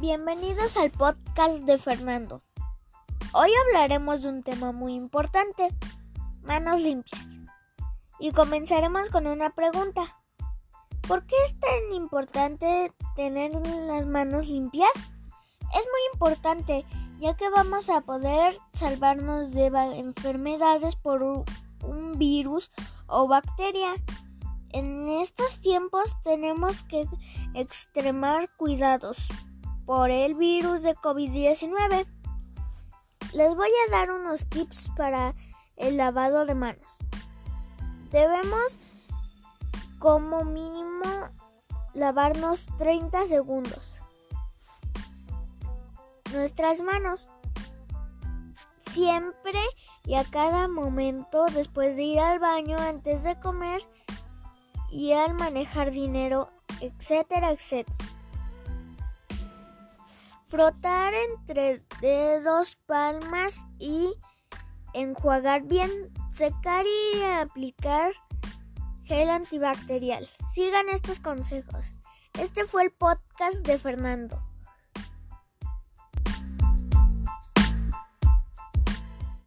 Bienvenidos al podcast de Fernando. Hoy hablaremos de un tema muy importante, manos limpias. Y comenzaremos con una pregunta. ¿Por qué es tan importante tener las manos limpias? Es muy importante ya que vamos a poder salvarnos de enfermedades por un virus o bacteria. En estos tiempos tenemos que extremar cuidados por el virus de COVID-19. Les voy a dar unos tips para el lavado de manos. Debemos como mínimo lavarnos 30 segundos. Nuestras manos siempre y a cada momento después de ir al baño, antes de comer y al manejar dinero, etcétera, etcétera. Frotar entre dedos, palmas y enjuagar bien, secar y aplicar gel antibacterial. Sigan estos consejos. Este fue el podcast de Fernando.